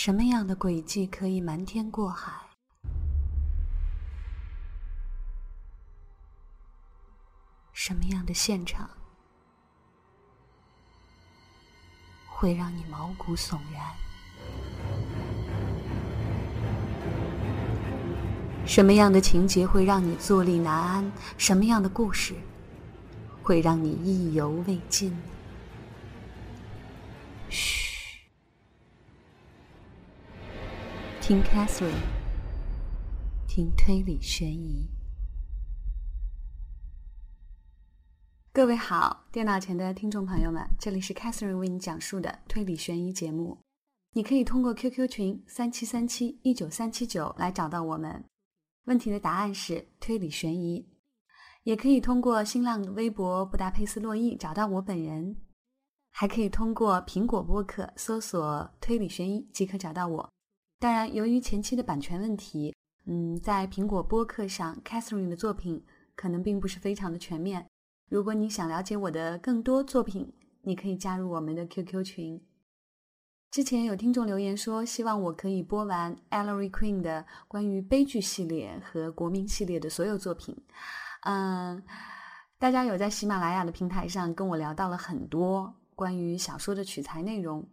什么样的轨迹可以瞒天过海？什么样的现场会让你毛骨悚然？什么样的情节会让你坐立难安？什么样的故事会让你意犹未尽？嘘，听 Catherine，听推理悬疑。各位好，电脑前的听众朋友们，这里是 Catherine 为你讲述的推理悬疑节目。你可以通过 QQ 群三七三七一九三七九来找到我们。问题的答案是推理悬疑，也可以通过新浪微博布达佩斯洛伊找到我本人，还可以通过苹果播客搜索推理悬疑即可找到我。当然，由于前期的版权问题，嗯，在苹果播客上，Catherine 的作品可能并不是非常的全面。如果你想了解我的更多作品，你可以加入我们的 QQ 群。之前有听众留言说，希望我可以播完 Ellery Queen 的关于悲剧系列和国民系列的所有作品。嗯，大家有在喜马拉雅的平台上跟我聊到了很多关于小说的取材内容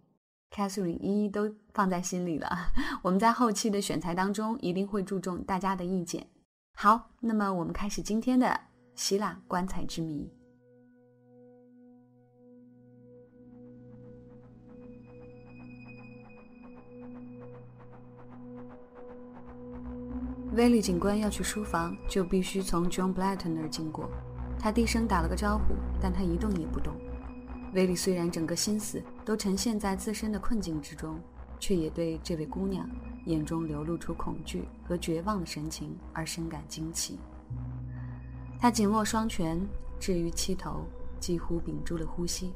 ，Catherine 一一都放在心里了。我们在后期的选材当中一定会注重大家的意见。好，那么我们开始今天的希腊棺材之谜。威利警官要去书房，就必须从 John Blatt 那儿经过。他低声打了个招呼，但他一动也不动。威利虽然整个心思都沉陷在自身的困境之中，却也对这位姑娘眼中流露出恐惧和绝望的神情而深感惊奇。他紧握双拳，置于膝头，几乎屏住了呼吸。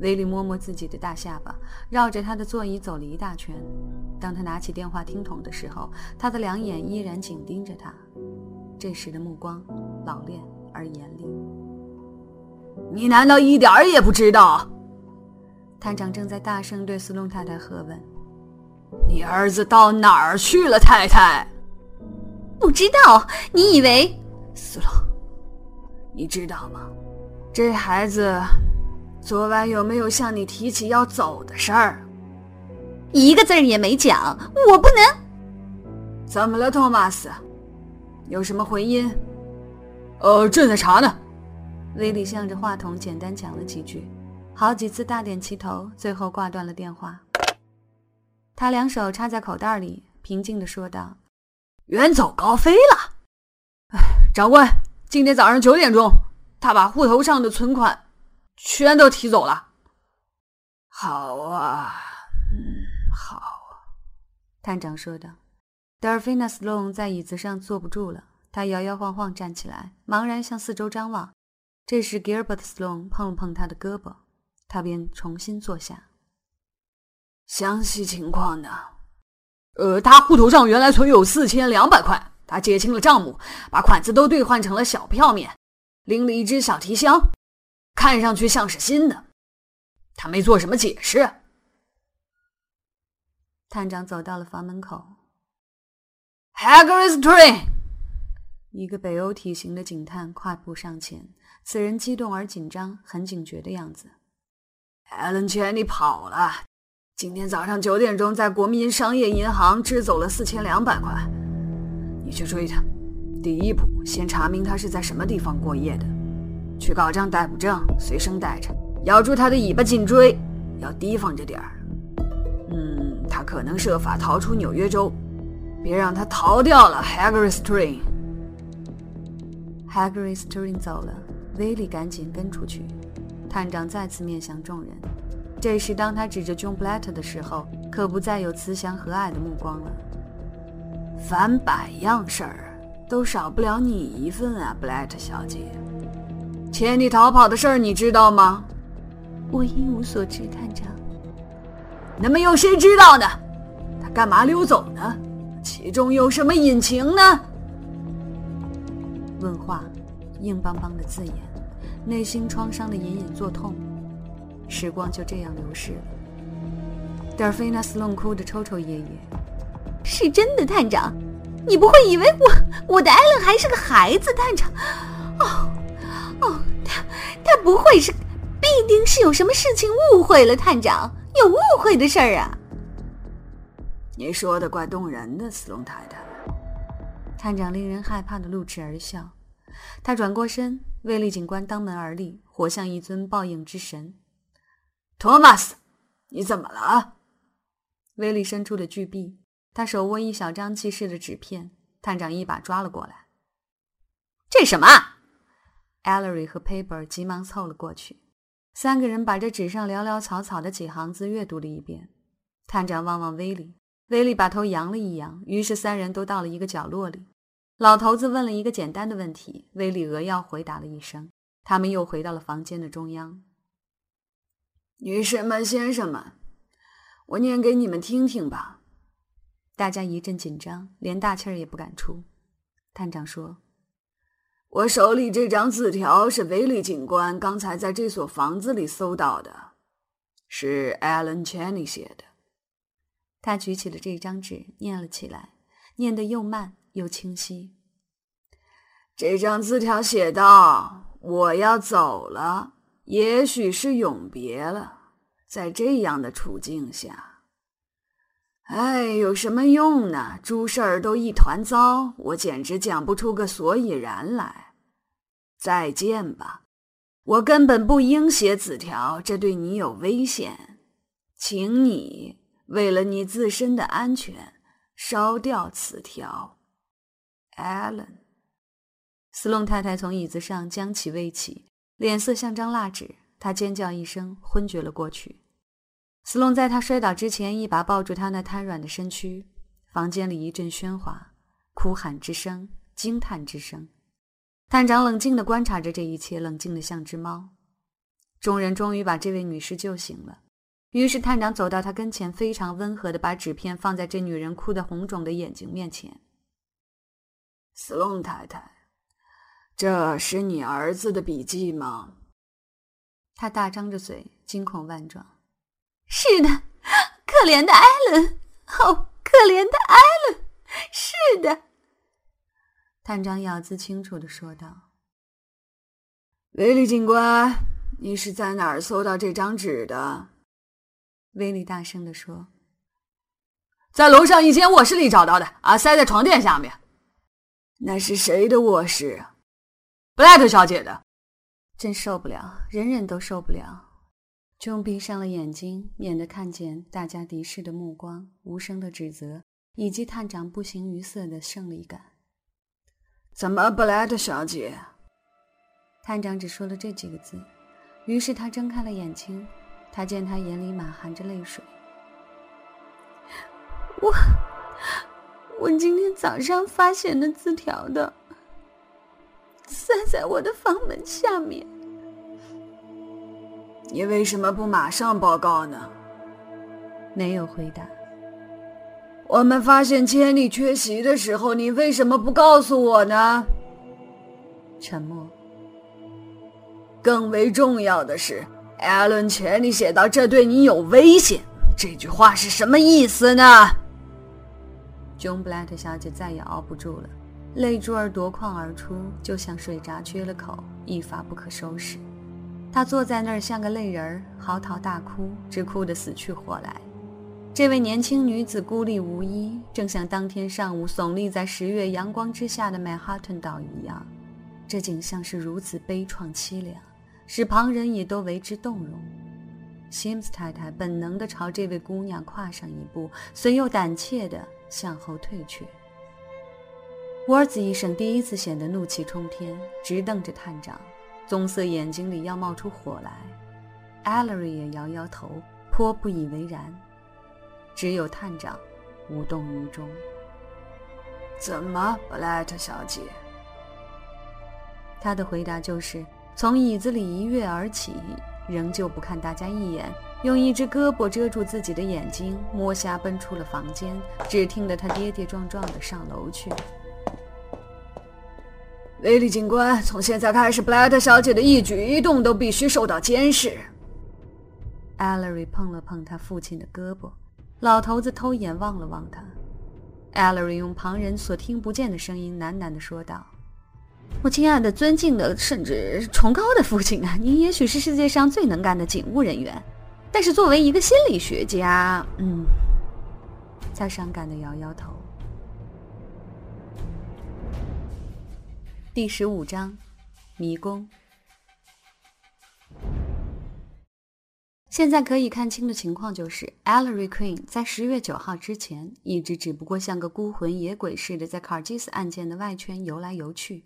威利摸摸自己的大下巴，绕着他的座椅走了一大圈。当他拿起电话听筒的时候，他的两眼依然紧盯着他，这时的目光老练而严厉。你难道一点儿也不知道？探长正在大声对斯隆太太喝问：“你儿子到哪儿去了，太太？”不知道？你以为？斯隆，你知道吗？这孩子。昨晚有没有向你提起要走的事儿？一个字儿也没讲。我不能。怎么了，托马斯？有什么回音？呃，正在查呢。威利向着话筒简单讲了几句，好几次大点齐头，最后挂断了电话。他两手插在口袋里，平静地说道：“远走高飞了。哎，长官，今天早上九点钟，他把户头上的存款。”全都提走了。好啊，嗯，好啊，探长说道。德尔菲纳斯隆在椅子上坐不住了，他摇摇晃晃站起来，茫然向四周张望。这时，Gilbert Sloan 碰了碰他的胳膊，他便重新坐下。详细情况呢？呃，他户头上原来存有四千两百块，他结清了账目，把款子都兑换成了小票面，拎了一只小提箱。看上去像是新的，他没做什么解释。探长走到了房门口。Hagger's Train，一个北欧体型的警探快步上前，此人激动而紧张，很警觉的样子。Allen 劝你跑了。今天早上九点钟，在国民商业银行支走了四千两百块。你去追他。第一步，先查明他是在什么地方过夜的。去搞张逮捕证，随身带着，咬住他的尾巴颈椎，要提防着点儿。嗯，他可能设法逃出纽约州，别让他逃掉了。Hagger's Train，Hagger's Train 走了，威利赶紧跟出去。探长再次面向众人，这时当他指着 John Blatt 的时候，可不再有慈祥和蔼的目光了。凡百样事儿，都少不了你一份啊布莱特小姐。千里逃跑的事儿你知道吗？我一无所知，探长。那么有谁知道呢？他干嘛溜走呢？其中有什么隐情呢？问话，硬邦邦的字眼，内心创伤的隐隐作痛。时光就这样流逝了。德尔菲娜·斯隆哭得抽抽噎噎。是真的，探长，你不会以为我我的艾伦还是个孩子，探长？哦哦，他他不会是，必定是有什么事情误会了，探长，有误会的事儿啊。你说的怪动人的，斯隆太太。探长令人害怕的露齿而笑，他转过身，威利警官当门而立，活像一尊报应之神。托马斯，你怎么了？威利伸出了巨臂，他手握一小张记事的纸片，探长一把抓了过来。这什么？Ellery 和 Paper 急忙凑了过去，三个人把这纸上潦潦草草的几行字阅读了一遍。探长望望威利，威利把头扬了一扬，于是三人都到了一个角落里。老头子问了一个简单的问题，威利扼要回答了一声。他们又回到了房间的中央。女士们、先生们，我念给你们听听吧。大家一阵紧张，连大气儿也不敢出。探长说：“我手里这张字条是威利警官刚才在这所房子里搜到的，是艾伦·钱尼写的。”他举起了这张纸，念了起来，念得又慢。又清晰。这张字条写道：“我要走了，也许是永别了。在这样的处境下，哎，有什么用呢？诸事儿都一团糟，我简直讲不出个所以然来。再见吧，我根本不应写纸条，这对你有危险。请你为了你自身的安全，烧掉此条。” Allen，斯隆太太从椅子上将起未起，脸色像张蜡纸。她尖叫一声，昏厥了过去。斯隆在他摔倒之前，一把抱住他那瘫软的身躯。房间里一阵喧哗，哭喊之声，惊叹之声。探长冷静地观察着这一切，冷静得像只猫。众人终于把这位女士救醒了。于是探长走到她跟前，非常温和地把纸片放在这女人哭得红肿的眼睛面前。斯隆太太，这是你儿子的笔记吗？他大张着嘴，惊恐万状。是的，可怜的艾伦，哦，可怜的艾伦，是的。探长咬字清楚的说道：“威利警官，你是在哪儿搜到这张纸的？”威利大声的说：“在楼上一间卧室里找到的，啊，塞在床垫下面。”那是谁的卧室？布莱特小姐的。真受不了，人人都受不了。钟闭上了眼睛，免得看见大家敌视的目光、无声的指责，以及探长不形于色的胜利感。怎么，布莱特小姐？探长只说了这几个字。于是他睁开了眼睛，他见他眼里满含着泪水。我。我今天早上发现的字条的，塞在我的房门下面。你为什么不马上报告呢？没有回答。我们发现千里缺席的时候，你为什么不告诉我呢？沉默。更为重要的是，艾伦·钱里写到这对你有危险，这句话是什么意思呢？John Blatt 小姐再也熬不住了，泪珠儿夺眶而出，就像水闸缺了口，一发不可收拾。她坐在那儿像个泪人儿，嚎啕大哭，直哭得死去活来。这位年轻女子孤立无依，正像当天上午耸立在十月阳光之下的曼哈顿岛一样。这景象是如此悲怆凄凉，使旁人也都为之动容。西姆斯太太本能地朝这位姑娘跨上一步，随又胆怯地。向后退却，沃兹医生第一次显得怒气冲天，直瞪着探长，棕色眼睛里要冒出火来。艾勒瑞也摇摇头，颇不以为然。只有探长无动于衷。怎么，布莱特小姐？他的回答就是从椅子里一跃而起，仍旧不看大家一眼。用一只胳膊遮住自己的眼睛，摸瞎奔出了房间。只听得他跌跌撞撞地上楼去。威利警官，从现在开始，布莱特小姐的一举一动都必须受到监视。艾 l 瑞碰了碰他父亲的胳膊，老头子偷眼望了望他。Ellery 用旁人所听不见的声音喃喃地说道：“我亲爱的、尊敬的，甚至崇高的父亲啊，您也许是世界上最能干的警务人员，但是作为一个心理学家，嗯，他伤感的摇摇头。”第十五章，迷宫。现在可以看清的情况就是，Ellery Queen 在十月九号之前，一直只不过像个孤魂野鬼似的，在卡尔基斯案件的外圈游来游去。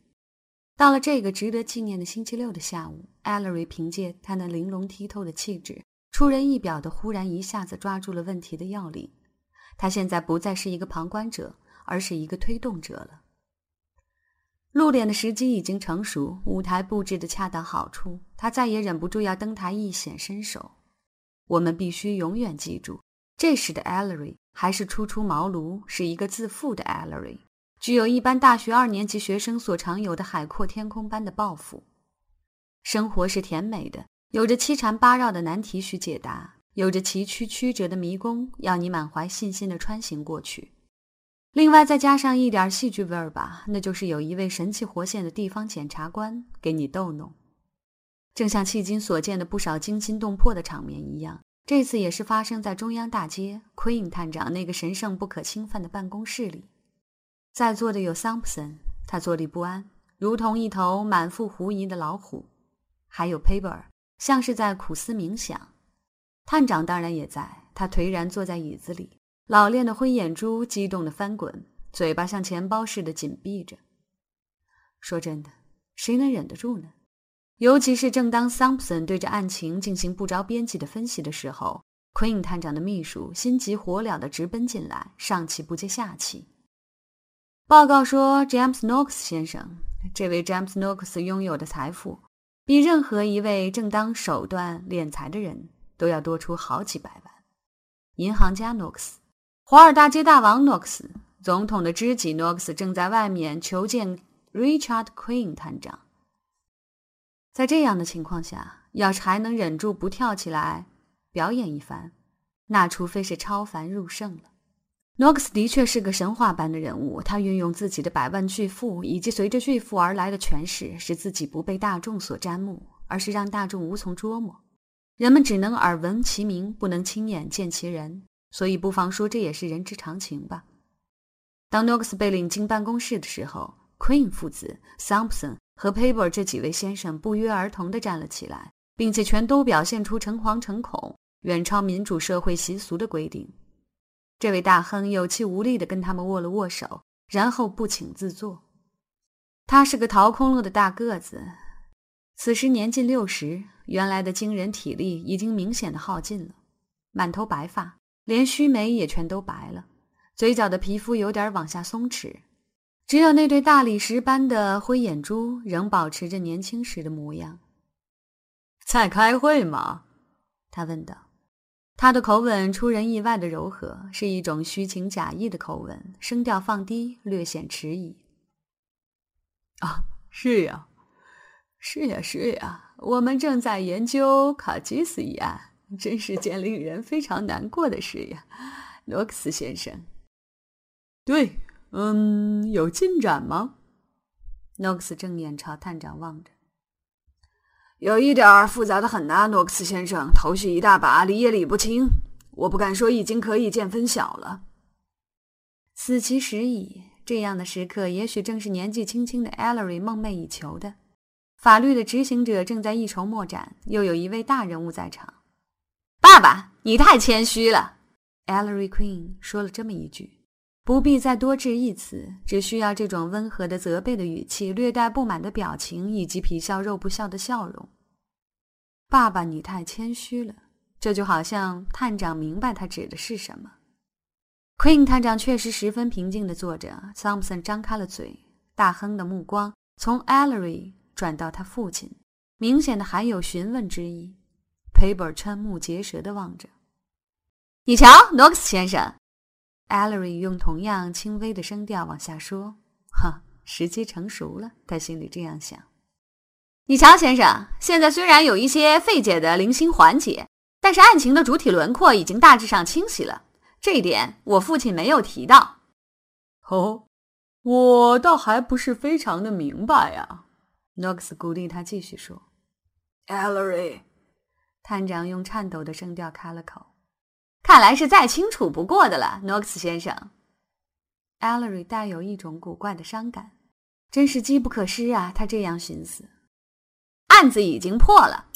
到了这个值得纪念的星期六的下午，Ellery 凭借他那玲珑剔透的气质，出人意表的忽然一下子抓住了问题的要领。他现在不再是一个旁观者，而是一个推动者了。露脸的时机已经成熟，舞台布置的恰到好处，他再也忍不住要登台一显身手。我们必须永远记住，这时的 Ellery 还是初出茅庐，是一个自负的 Ellery，具有一般大学二年级学生所常有的海阔天空般的抱负。生活是甜美的，有着七缠八绕的难题需解答，有着崎岖曲折的迷宫要你满怀信心地穿行过去。另外再加上一点戏剧味儿吧，那就是有一位神气活现的地方检察官给你逗弄。正像迄今所见的不少惊心动魄的场面一样，这次也是发生在中央大街 Queen 探长那个神圣不可侵犯的办公室里。在座的有桑普森，他坐立不安，如同一头满腹狐疑的老虎；还有 Paper，像是在苦思冥想。探长当然也在，他颓然坐在椅子里，老练的灰眼珠激动的翻滚，嘴巴像钱包似的紧闭着。说真的，谁能忍得住呢？尤其是正当桑普森对着案情进行不着边际的分析的时候，Queen 探长的秘书心急火燎地直奔进来，上气不接下气。报告说，James Knox 先生，这位 James Knox 拥有的财富，比任何一位正当手段敛财的人都要多出好几百万。银行家 Knox，华尔大街大王 Knox，总统的知己 Knox 正在外面求见 Richard Queen 探长。在这样的情况下，要是还能忍住不跳起来表演一番，那除非是超凡入圣了。诺克斯的确是个神话般的人物，他运用自己的百万巨富以及随着巨富而来的权势，使自己不被大众所瞻慕，而是让大众无从捉摸。人们只能耳闻其名，不能亲眼见其人，所以不妨说这也是人之常情吧。当诺克斯被领进办公室的时候，Queen 父子、Thompson。和 Paper 这几位先生不约而同地站了起来，并且全都表现出诚惶诚恐、远超民主社会习俗的规定。这位大亨有气无力地跟他们握了握手，然后不请自坐。他是个掏空了的大个子，此时年近六十，原来的惊人体力已经明显的耗尽了，满头白发，连须眉也全都白了，嘴角的皮肤有点往下松弛。只有那对大理石般的灰眼珠仍保持着年轻时的模样。在开会吗？他问道。他的口吻出人意外的柔和，是一种虚情假意的口吻，声调放低，略显迟疑。啊，是呀，是呀，是呀，我们正在研究卡基斯一案，真是件令人非常难过的事呀，诺克斯先生。对。嗯，有进展吗？诺克斯正眼朝探长望着。有一点复杂的很呐，诺克斯先生，头绪一大把，理也理不清。我不敢说已经可以见分晓了。此其时矣，这样的时刻也许正是年纪轻轻的 Ellery 梦寐以求的。法律的执行者正在一筹莫展，又有一位大人物在场。爸爸，你太谦虚了，Ellery Queen 说了这么一句。不必再多致一词，只需要这种温和的责备的语气、略带不满的表情以及皮笑肉不笑的笑容。爸爸，你太谦虚了。这就好像探长明白他指的是什么。Queen 探长确实十分平静地坐着。Thompson 张开了嘴，大亨的目光从 Ellery 转到他父亲，明显的含有询问之意。Paper 瞠目结舌地望着。你瞧，Knox 先生。Ellery 用同样轻微的声调往下说：“哈，时机成熟了。”他心里这样想。你瞧，先生，现在虽然有一些费解的零星环节，但是案情的主体轮廓已经大致上清晰了。这一点我父亲没有提到。哦，我倒还不是非常的明白呀。诺克斯鼓励他继续说。Ellery，探长用颤抖的声调开了口：“看来是再清楚不过的了，诺克斯先生。”Ellery 带有一种古怪的伤感，真是机不可失啊！他这样寻思。案子已经破了。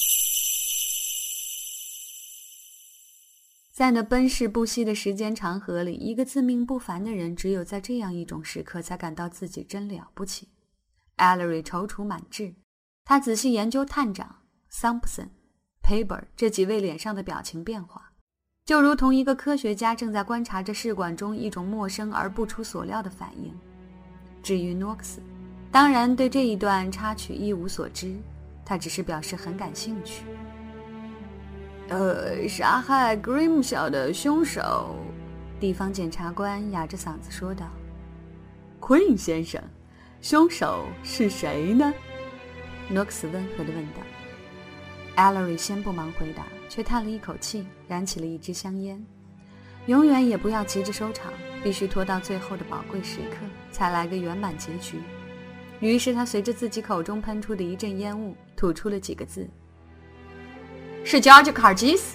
在那奔逝不息的时间长河里，一个自命不凡的人，只有在这样一种时刻，才感到自己真了不起。Ellery 踌躇满志，他仔细研究探长、Thompson、Paper 这几位脸上的表情变化，就如同一个科学家正在观察着试管中一种陌生而不出所料的反应。至于 Knox，当然对这一段插曲一无所知，他只是表示很感兴趣。呃，杀害 grimsha 的凶手，地方检察官哑着嗓子说道：“Queen 先生，凶手是谁呢？”诺克斯温和地问道。Allery 先不忙回答，却叹了一口气，燃起了一支香烟。永远也不要急着收场，必须拖到最后的宝贵时刻，才来个圆满结局。于是他随着自己口中喷出的一阵烟雾，吐出了几个字。是 George Cargis。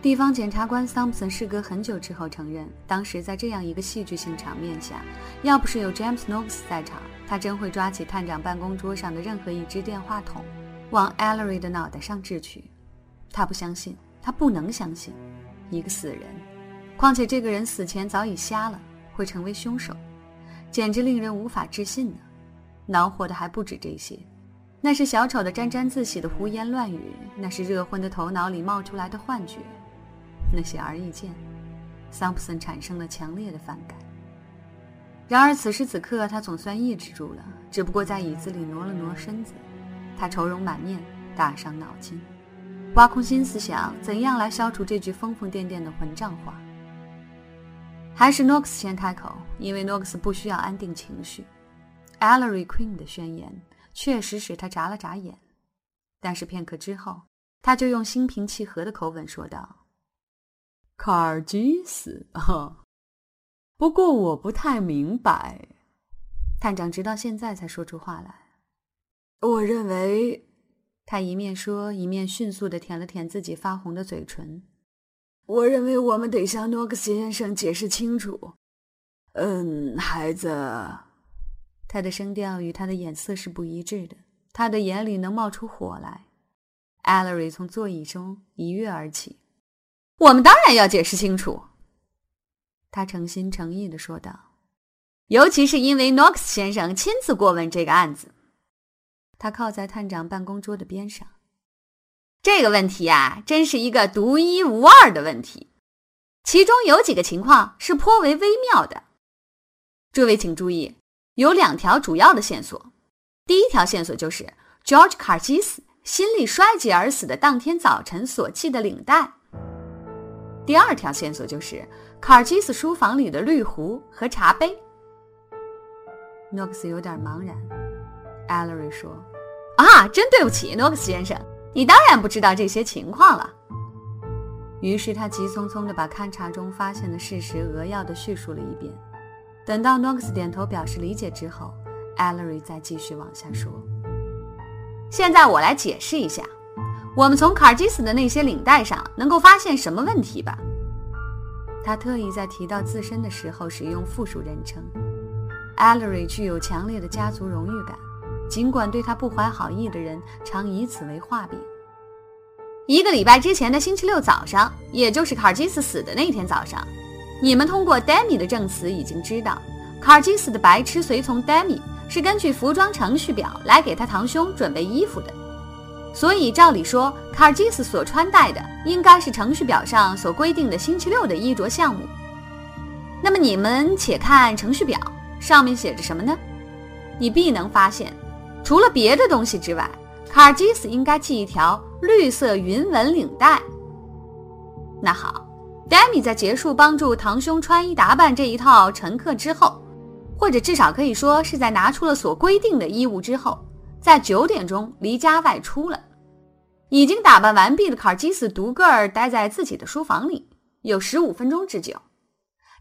地方检察官 Thompson 事隔很久之后承认，当时在这样一个戏剧性场面下，要不是有 James Knox 在场，他真会抓起探长办公桌上的任何一只电话筒，往 Ellery 的脑袋上掷去。他不相信，他不能相信，一个死人，况且这个人死前早已瞎了，会成为凶手，简直令人无法置信呢。恼火的还不止这些，那是小丑的沾沾自喜的胡言乱语，那是热昏的头脑里冒出来的幻觉，那显而易见，桑普森产生了强烈的反感。然而此时此刻，他总算抑制住了，只不过在椅子里挪了挪身子。他愁容满面，大伤脑筋，挖空心思想怎样来消除这句疯疯癫癫的混账话。还是诺克斯先开口，因为诺克斯不需要安定情绪。Ellery Queen 的宣言确实使他眨了眨眼，但是片刻之后，他就用心平气和的口吻说道：“卡尔基斯，哈不过我不太明白。”探长直到现在才说出话来。我认为，他一面说，一面迅速的舔了舔自己发红的嘴唇。我认为我们得向诺克斯先生解释清楚。嗯，孩子。他的声调与他的眼色是不一致的，他的眼里能冒出火来。Ellery 从座椅中一跃而起：“我们当然要解释清楚。”他诚心诚意的说道，“尤其是因为 Knox 先生亲自过问这个案子。”他靠在探长办公桌的边上。这个问题啊，真是一个独一无二的问题，其中有几个情况是颇为微妙的。诸位请注意。有两条主要的线索，第一条线索就是 George Cargis 心力衰竭而死的当天早晨所系的领带。第二条线索就是 Cargis 书房里的绿壶和茶杯。诺克斯有点茫然。Ellery 说：“啊，真对不起，诺克斯先生，你当然不知道这些情况了。”于是他急匆匆地把勘察中发现的事实扼要地叙述了一遍。等到诺克斯点头表示理解之后，Ellery 再继续往下说：“现在我来解释一下，我们从卡尔基斯的那些领带上能够发现什么问题吧？”他特意在提到自身的时候使用复数人称。Ellery 具有强烈的家族荣誉感，尽管对他不怀好意的人常以此为画饼。一个礼拜之前的星期六早上，也就是卡尔基斯死的那天早上。你们通过 Demi 的证词已经知道，卡尔基斯的白痴随从 Demi 是根据服装程序表来给他堂兄准备衣服的，所以照理说，卡尔基斯所穿戴的应该是程序表上所规定的星期六的衣着项目。那么你们且看程序表上面写着什么呢？你必能发现，除了别的东西之外，卡尔基斯应该系一条绿色云纹领带。那好。Demi 在结束帮助堂兄穿衣打扮这一套乘客之后，或者至少可以说是在拿出了所规定的衣物之后，在九点钟离家外出了。已经打扮完毕的卡尔基斯独个儿待在自己的书房里，有十五分钟之久。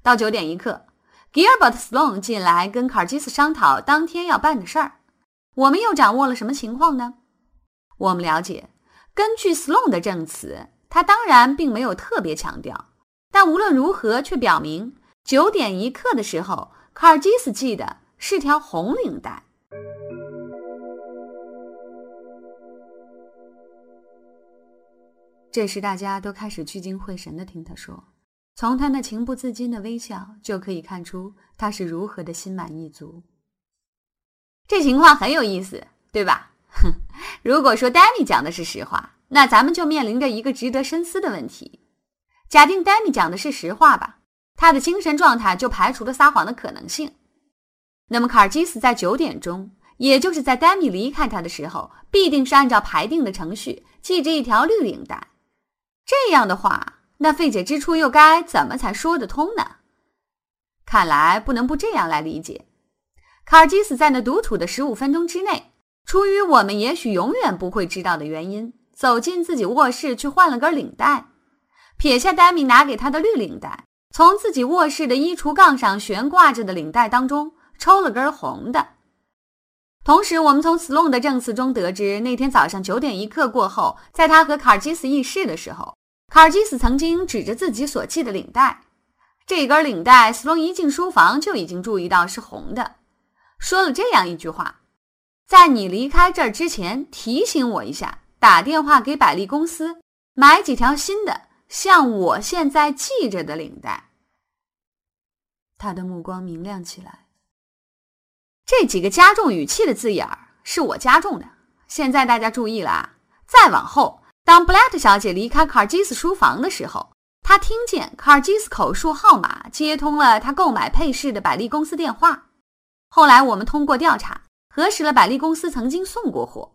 到九点一刻，Gilbert Sloan 进来跟卡尔基斯商讨当天要办的事儿。我们又掌握了什么情况呢？我们了解，根据 Sloan 的证词，他当然并没有特别强调，但无论如何却表明，九点一刻的时候，卡尔基斯系的是条红领带。这时，大家都开始聚精会神地听他说。从他那情不自禁的微笑就可以看出他是如何的心满意足。这情况很有意思，对吧？哼，如果说丹尼讲的是实话，那咱们就面临着一个值得深思的问题。假定丹尼讲的是实话吧，他的精神状态就排除了撒谎的可能性。那么卡尔基斯在九点钟，也就是在丹尼离开他的时候，必定是按照排定的程序系着一条绿领带。这样的话。那费解之处又该怎么才说得通呢？看来不能不这样来理解：卡尔基斯在那独处的十五分钟之内，出于我们也许永远不会知道的原因，走进自己卧室去换了根领带，撇下丹米拿给他的绿领带，从自己卧室的衣橱杠上悬挂着的领带当中抽了根红的。同时，我们从斯隆的证词中得知，那天早上九点一刻过后，在他和卡尔基斯议事的时候。卡尔基斯曾经指着自己所系的领带，这根领带，斯隆一进书房就已经注意到是红的，说了这样一句话：“在你离开这儿之前，提醒我一下，打电话给百丽公司买几条新的，像我现在系着的领带。”他的目光明亮起来。这几个加重语气的字眼儿是我加重的。现在大家注意了啊，再往后。当布莱特小姐离开卡尔基斯书房的时候，她听见卡尔基斯口述号码接通了她购买配饰的百丽公司电话。后来我们通过调查核实了百丽公司曾经送过货。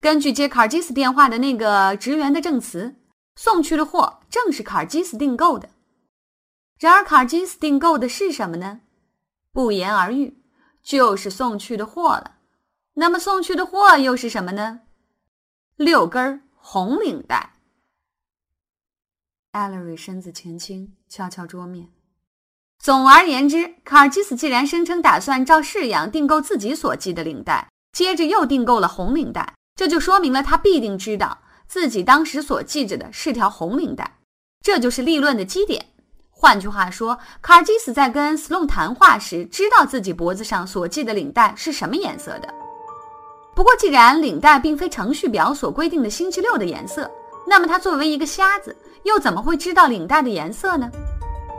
根据接卡尔基斯电话的那个职员的证词，送去的货正是卡尔基斯订购的。然而，卡尔基斯订购的是什么呢？不言而喻，就是送去的货了。那么，送去的货又是什么呢？六根。红领带。艾 l 瑞身子前倾，敲敲桌面。总而言之，卡尔基斯既然声称打算照式样订购自己所系的领带，接着又订购了红领带，这就说明了他必定知道自己当时所系着的是条红领带。这就是立论的基点。换句话说，卡尔基斯在跟斯隆谈话时，知道自己脖子上所系的领带是什么颜色的。不过，既然领带并非程序表所规定的星期六的颜色，那么他作为一个瞎子，又怎么会知道领带的颜色呢？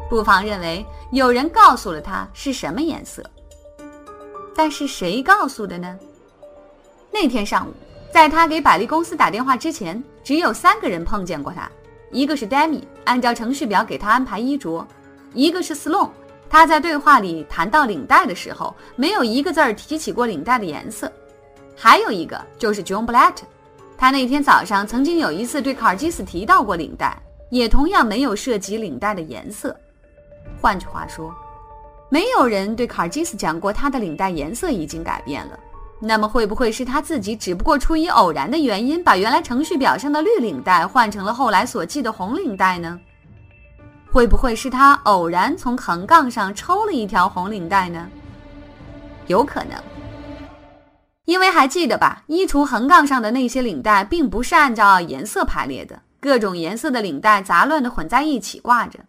不妨认为有人告诉了他是什么颜色。但是谁告诉的呢？那天上午，在他给百丽公司打电话之前，只有三个人碰见过他：一个是 Demi，按照程序表给他安排衣着；一个是 Sloan，他在对话里谈到领带的时候，没有一个字儿提起过领带的颜色。还有一个就是 John Blatt，他那天早上曾经有一次对卡尔基斯提到过领带，也同样没有涉及领带的颜色。换句话说，没有人对卡尔基斯讲过他的领带颜色已经改变了。那么会不会是他自己只不过出于偶然的原因，把原来程序表上的绿领带换成了后来所系的红领带呢？会不会是他偶然从横杠上抽了一条红领带呢？有可能。因为还记得吧，衣橱横杠上的那些领带并不是按照颜色排列的，各种颜色的领带杂乱的混在一起挂着。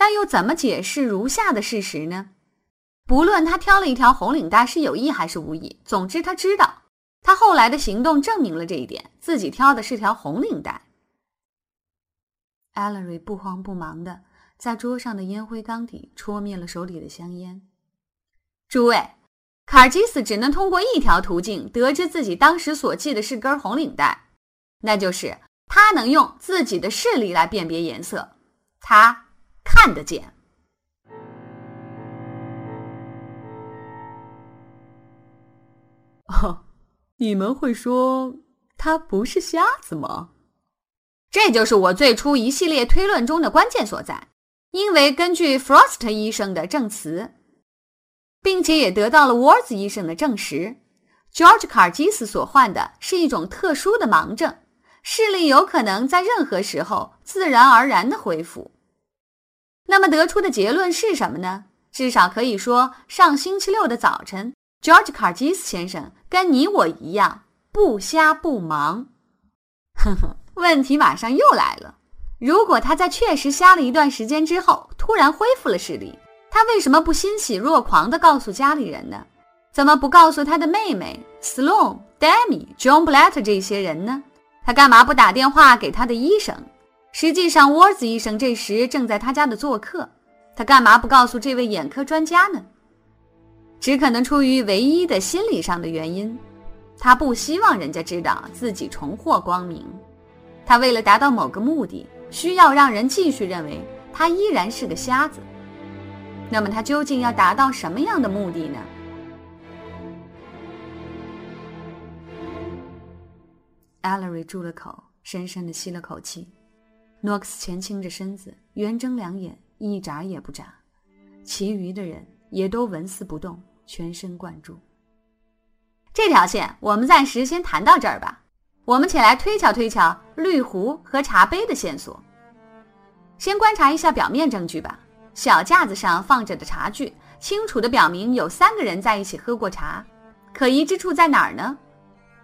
但又怎么解释如下的事实呢？不论他挑了一条红领带是有意还是无意，总之他知道，他后来的行动证明了这一点，自己挑的是条红领带。Allery 不慌不忙的在桌上的烟灰缸底戳灭了手里的香烟。诸位。卡尔基斯只能通过一条途径得知自己当时所系的是根红领带，那就是他能用自己的视力来辨别颜色，他看得见。哦，你们会说他不是瞎子吗？这就是我最初一系列推论中的关键所在，因为根据 Frost 医生的证词。并且也得到了 Wards 医生的证实，George 卡尔基斯所患的是一种特殊的盲症，视力有可能在任何时候自然而然的恢复。那么得出的结论是什么呢？至少可以说，上星期六的早晨，George 卡基斯先生跟你我一样不瞎不忙。哼哼，问题马上又来了：如果他在确实瞎了一段时间之后，突然恢复了视力，他为什么不欣喜若狂地告诉家里人呢？怎么不告诉他的妹妹 Sloan、Demi、John Blatter 这些人呢？他干嘛不打电话给他的医生？实际上，沃兹医生这时正在他家的做客。他干嘛不告诉这位眼科专家呢？只可能出于唯一的心理上的原因，他不希望人家知道自己重获光明。他为了达到某个目的，需要让人继续认为他依然是个瞎子。那么，他究竟要达到什么样的目的呢？艾 l 瑞住了口，深深地吸了口气。诺克斯前倾着身子，圆睁两眼。一眨也不眨，其余的人也都纹丝不动，全神贯注。这条线我们暂时先谈到这儿吧。我们且来推敲推敲绿壶和茶杯的线索。先观察一下表面证据吧。小架子上放着的茶具，清楚地表明有三个人在一起喝过茶。可疑之处在哪儿呢？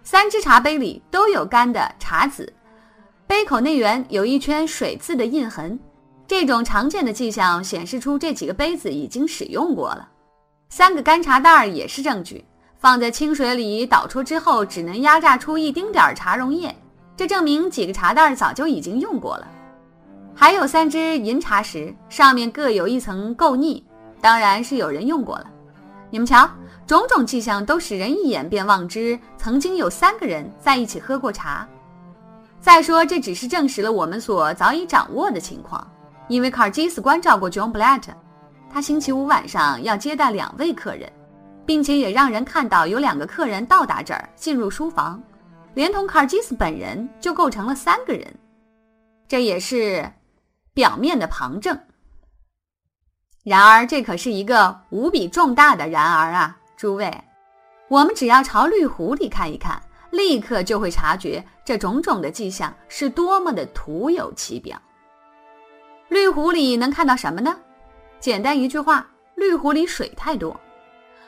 三只茶杯里都有干的茶籽，杯口内缘有一圈水渍的印痕。这种常见的迹象显示出这几个杯子已经使用过了。三个干茶袋儿也是证据，放在清水里倒出之后，只能压榨出一丁点儿茶溶液，这证明几个茶袋儿早就已经用过了。还有三只银茶匙，上面各有一层垢腻，当然是有人用过了。你们瞧，种种迹象都使人一眼便望之曾经有三个人在一起喝过茶。再说，这只是证实了我们所早已掌握的情况。因为卡尔基斯关照过 John Blatt，他星期五晚上要接待两位客人，并且也让人看到有两个客人到达这儿，进入书房，连同卡尔基斯本人就构成了三个人。这也是表面的旁证。然而，这可是一个无比重大的然而啊，诸位，我们只要朝绿湖里看一看，立刻就会察觉这种种的迹象是多么的徒有其表。绿壶里能看到什么呢？简单一句话，绿壶里水太多。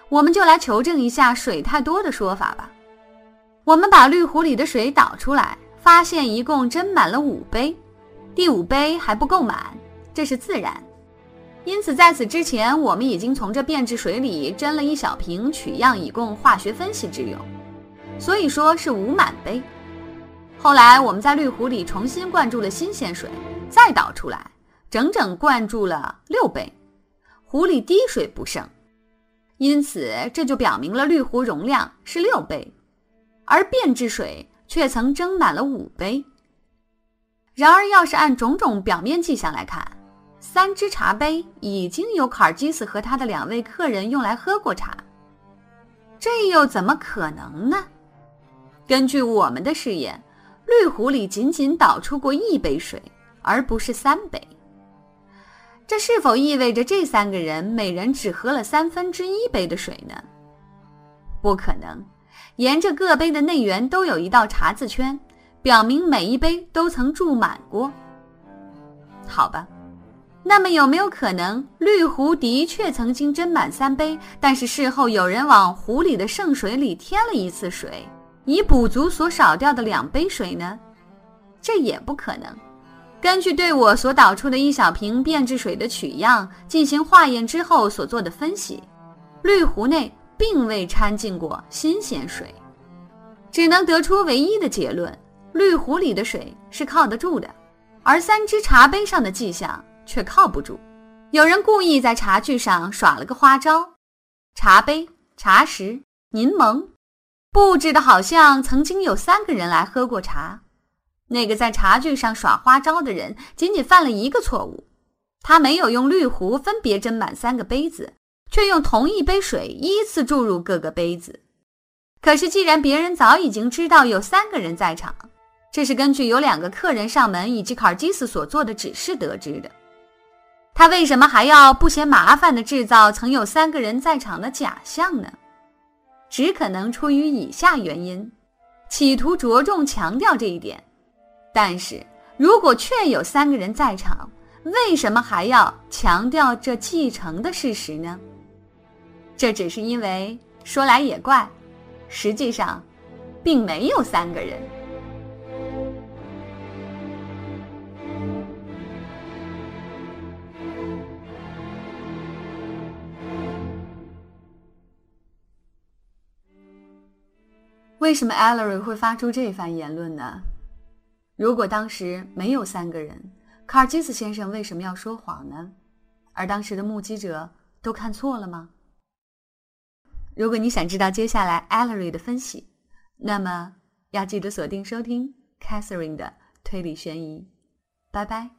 我们就来求证一下水太多的说法吧。我们把绿壶里的水倒出来，发现一共斟满了五杯，第五杯还不够满，这是自然。因此，在此之前，我们已经从这变质水里斟了一小瓶取样，以供化学分析之用。所以说是五满杯。后来我们在绿壶里重新灌注了新鲜水，再倒出来。整整灌注了六杯，壶里滴水不剩，因此这就表明了绿壶容量是六杯，而变质水却曾斟满了五杯。然而，要是按种种表面迹象来看，三只茶杯已经有卡尔基斯和他的两位客人用来喝过茶，这又怎么可能呢？根据我们的试验，绿壶里仅仅倒出过一杯水，而不是三杯。这是否意味着这三个人每人只喝了三分之一杯的水呢？不可能，沿着各杯的内缘都有一道茶字圈，表明每一杯都曾注满过。好吧，那么有没有可能绿壶的确曾经斟满三杯，但是事后有人往壶里的剩水里添了一次水，以补足所少掉的两杯水呢？这也不可能。根据对我所导出的一小瓶变质水的取样进行化验之后所做的分析，绿壶内并未掺进过新鲜水，只能得出唯一的结论：绿壶里的水是靠得住的，而三只茶杯上的迹象却靠不住。有人故意在茶具上耍了个花招，茶杯、茶匙、柠檬，布置的好像曾经有三个人来喝过茶。那个在茶具上耍花招的人，仅仅犯了一个错误，他没有用绿壶分别斟满三个杯子，却用同一杯水依次注入各个杯子。可是，既然别人早已经知道有三个人在场，这是根据有两个客人上门以及卡尔基斯所做的指示得知的，他为什么还要不嫌麻烦地制造曾有三个人在场的假象呢？只可能出于以下原因，企图着重强调这一点。但是如果确有三个人在场，为什么还要强调这继承的事实呢？这只是因为说来也怪，实际上并没有三个人。为什么 Ellery 会发出这番言论呢？如果当时没有三个人，卡尔基斯先生为什么要说谎呢？而当时的目击者都看错了吗？如果你想知道接下来 Ellery 的分析，那么要记得锁定收听 Catherine 的推理悬疑。拜拜。